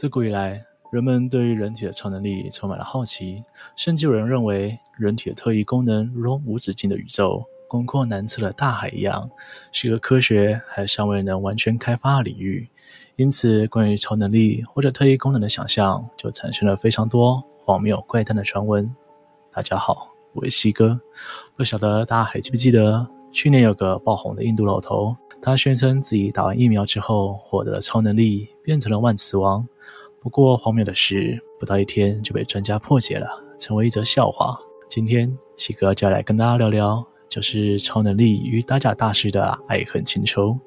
自古以来，人们对于人体的超能力充满了好奇，甚至有人认为人体的特异功能如同无止境的宇宙、广阔难测的大海一样，是一个科学还尚未能完全开发的领域。因此，关于超能力或者特异功能的想象，就产生了非常多荒谬怪诞的传闻。大家好，我是西哥，不晓得大家还记不记得，去年有个爆红的印度老头，他宣称自己打完疫苗之后获得了超能力，变成了万磁王。不过荒谬的是，不到一天就被专家破解了，成为一则笑话。今天西哥就要来跟大家聊聊，就是超能力与打假大师的爱恨情仇。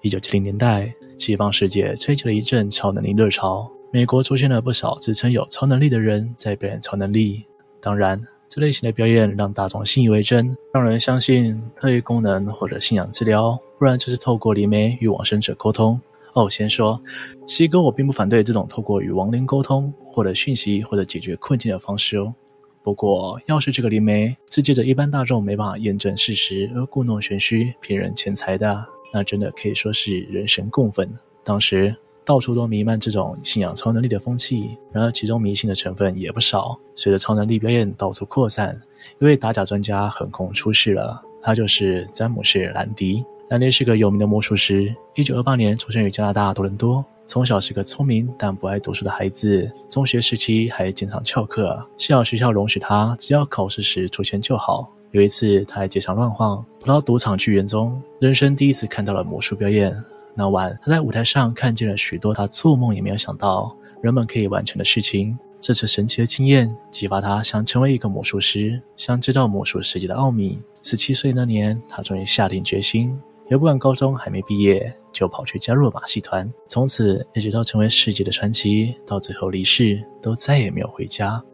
一九七零年代，西方世界吹起了一阵超能力热潮，美国出现了不少自称有超能力的人在表演超能力。当然，这类型的表演让大众信以为真，让人相信特异功能或者信仰治疗，不然就是透过灵媒与往生者沟通。哦，先说，西哥我并不反对这种透过与亡灵沟通、获得讯息或者解决困境的方式哦。不过，要是这个灵媒是借着一般大众没办法验证事实而故弄玄虚、骗人钱财的。那真的可以说是人神共愤。当时到处都弥漫这种信仰超能力的风气，然而其中迷信的成分也不少。随着超能力表演到处扩散，一位打假专家横空出世了，他就是詹姆士·兰迪。兰迪是个有名的魔术师，一九二八年出生于加拿大多伦多。从小是个聪明但不爱读书的孩子，中学时期还经常翘课，幸好学校容许他只要考试时出现就好。有一次，他在街上乱晃，跑到赌场剧院中，人生第一次看到了魔术表演。那晚，他在舞台上看见了许多他做梦也没有想到人们可以完成的事情。这次神奇的经验激发他想成为一个魔术师，想知道魔术世界的奥秘。十七岁那年，他终于下定决心，也不管高中还没毕业，就跑去加入了马戏团。从此，一直到成为世界的传奇，到最后离世，都再也没有回家。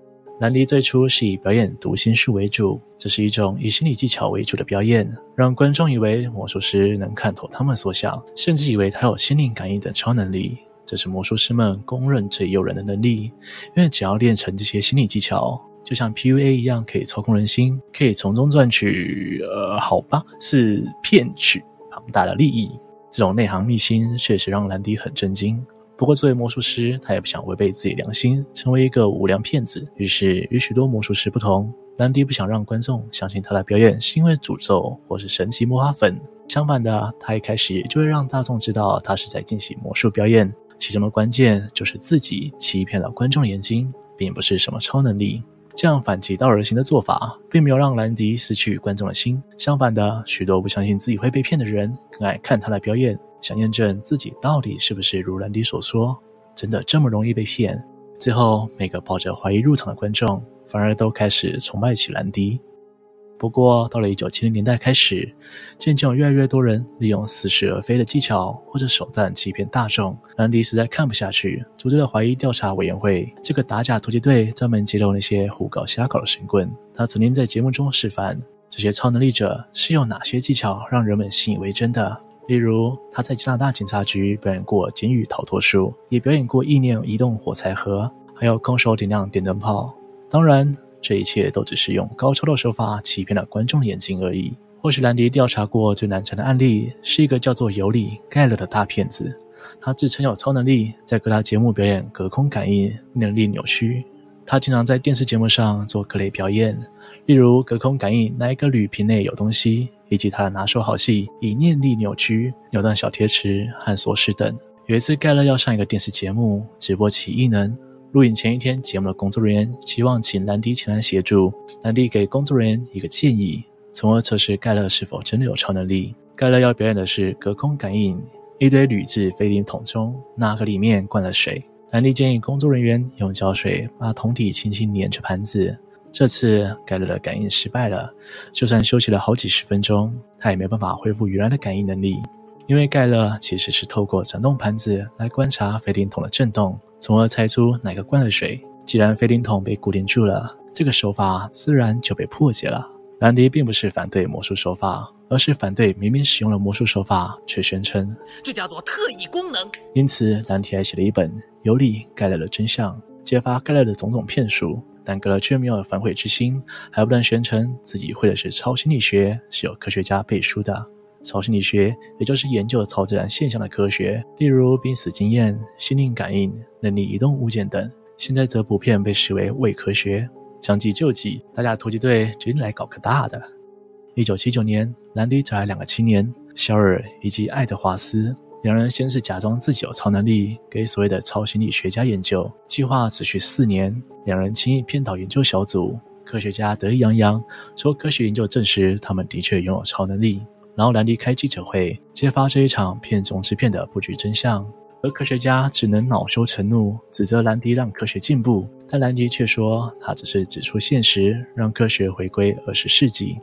兰迪最初是以表演读心术为主，这是一种以心理技巧为主的表演，让观众以为魔术师能看透他们所想，甚至以为他有心灵感应等超能力。这是魔术师们公认最诱人的能力，因为只要练成这些心理技巧，就像 PUA 一样，可以操控人心，可以从中赚取……呃，好吧，是骗取庞大的利益。这种内行秘辛确实让兰迪很震惊。不过，作为魔术师，他也不想违背自己良心，成为一个无良骗子。于是，与许多魔术师不同，兰迪不想让观众相信他的表演是因为诅咒或是神奇魔法粉。相反的，他一开始就会让大众知道他是在进行魔术表演，其中的关键就是自己欺骗了观众的眼睛，并不是什么超能力。这样反其道而行的做法，并没有让兰迪失去观众的心。相反的，许多不相信自己会被骗的人，更爱看他的表演。想验证自己到底是不是如兰迪所说，真的这么容易被骗？最后，每个抱着怀疑入场的观众，反而都开始崇拜起兰迪。不过，到了一九七零年代开始，渐渐有越来越多人利用似是而非的技巧或者手段欺骗大众。兰迪实在看不下去，组织了怀疑调查委员会。这个打假突击队专门揭露那些胡搞瞎搞的神棍。他曾经在节目中示范这些超能力者是用哪些技巧让人们信以为真的。例如，他在加拿大警察局表演过监狱逃脱术，也表演过意念移动火柴盒，还有空手点亮电灯泡。当然，这一切都只是用高超的手法欺骗了观众的眼睛而已。或许兰迪调查过最难缠的案例，是一个叫做尤里·盖勒的大骗子。他自称有超能力，在各大节目表演隔空感应，能力扭曲。他经常在电视节目上做各类表演，例如隔空感应哪一个铝瓶内有东西。以及他的拿手好戏，以念力扭曲、扭断小铁匙和锁匙等。有一次，盖勒要上一个电视节目，直播其异能。录影前一天，节目的工作人员希望请兰迪前来协助。兰迪给工作人员一个建议，从而测试盖勒是否真的有超能力。盖勒要表演的是隔空感应一堆铝制飞灵桶中哪个里面灌了水。兰迪建议工作人员用胶水把桶底轻轻粘着盘子。这次盖勒的感应失败了，就算休息了好几十分钟，他也没办法恢复原来的感应能力。因为盖勒其实是透过转动盘子来观察飞灵桶的震动，从而猜出哪个灌了水。既然飞灵桶被固定住了，这个手法自然就被破解了。兰迪并不是反对魔术手法，而是反对明明使用了魔术手法却宣称这叫做特异功能。因此，兰迪还写了一本《尤里盖勒的真相》，揭发盖勒的种种骗术。但格勒却没有反悔之心，还不断宣称自己会的是超心理学，是有科学家背书的。超心理学也就是研究超自然现象的科学，例如濒死经验、心灵感应、能力移动物件等。现在则普遍被视为伪科学。将计就计，大家突击队决定来搞个大的。一九七九年，兰迪找来两个青年，肖尔以及爱德华斯。两人先是假装自己有超能力，给所谓的超心理学家研究。计划持续四年，两人轻易骗倒研究小组。科学家得意洋洋，说科学研究证实他们的确拥有超能力。然后兰迪开记者会，揭发这一场骗中之骗的布局真相。而科学家只能恼羞成怒，指责兰迪让科学进步，但兰迪却说他只是指出现实，让科学回归二十世纪。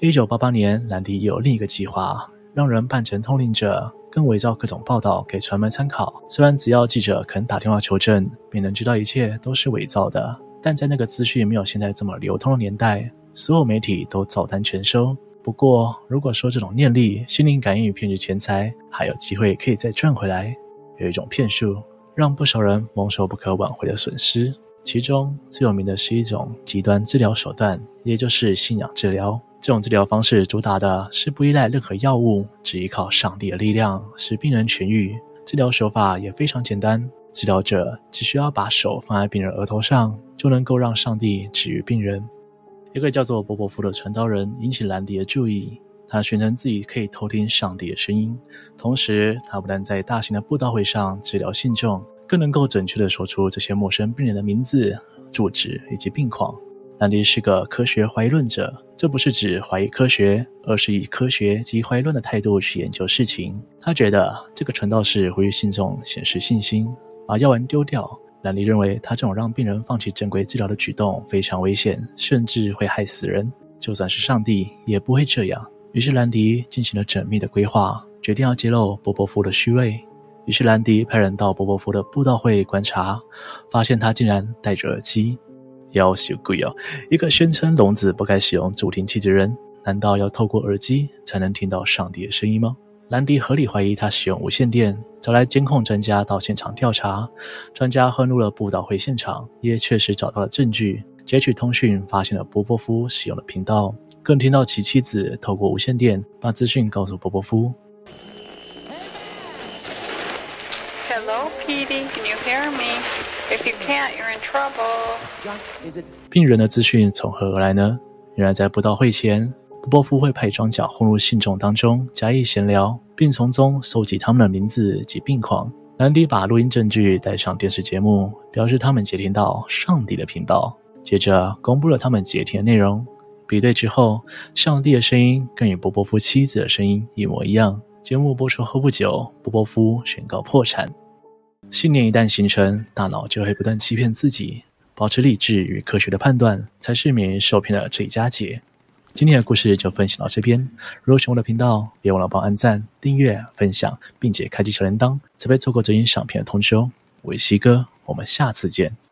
一九八八年，兰迪有另一个计划，让人扮成通灵者。更伪造各种报道给传媒参考。虽然只要记者肯打电话求证，便能知道一切都是伪造的，但在那个资讯没有现在这么流通的年代，所有媒体都照单全收。不过，如果说这种念力、心灵感应与骗取钱财，还有机会可以再赚回来，有一种骗术让不少人蒙受不可挽回的损失。其中最有名的是一种极端治疗手段，也就是信仰治疗。这种治疗方式主打的是不依赖任何药物，只依靠上帝的力量使病人痊愈。治疗手法也非常简单，治疗者只需要把手放在病人额头上，就能够让上帝治愈病人。一个叫做波波夫的传道人引起兰迪的注意，他宣称自己可以偷听上帝的声音，同时他不但在大型的布道会上治疗信众，更能够准确地说出这些陌生病人的名字、住址以及病况。兰迪是个科学怀疑论者，这不是指怀疑科学，而是以科学及怀疑论的态度去研究事情。他觉得这个传道士呼吁信众显示信心，把药丸丢掉。兰迪认为他这种让病人放弃正规治疗的举动非常危险，甚至会害死人。就算是上帝也不会这样。于是兰迪进行了缜密的规划，决定要揭露波波夫的虚伪。于是兰迪派人到波波夫的布道会观察，发现他竟然戴着耳机。要羞贵哦！一个宣称聋子不该使用助听器的人，难道要透过耳机才能听到上帝的声音吗？兰迪合理怀疑他使用无线电，找来监控专家到现场调查。专家混入了布道会现场，也确实找到了证据，截取通讯，发现了波波夫使用的频道，更听到其妻子透过无线电把资讯告诉波波夫。Hello, Petey, can you hear me? If you can't, you're in trouble. 病人的资讯从何而来呢？原来在布道会前，波波夫会派装脚混入信众当中，假意闲聊，并从中搜集他们的名字及病况。兰迪把录音证据带上电视节目，表示他们接听到上帝的频道，接着公布了他们接听的内容。比对之后，上帝的声音跟与波波夫妻子的声音一模一样。节目播出后不久，波波夫宣告破产。信念一旦形成，大脑就会不断欺骗自己，保持理智与科学的判断，才是免于受骗的最佳解。今天的故事就分享到这边。如果喜欢我的频道，别忘了帮按赞、订阅、分享，并且开启小铃铛，才不会错过最新上片的通知哦。我是西哥，我们。下次见。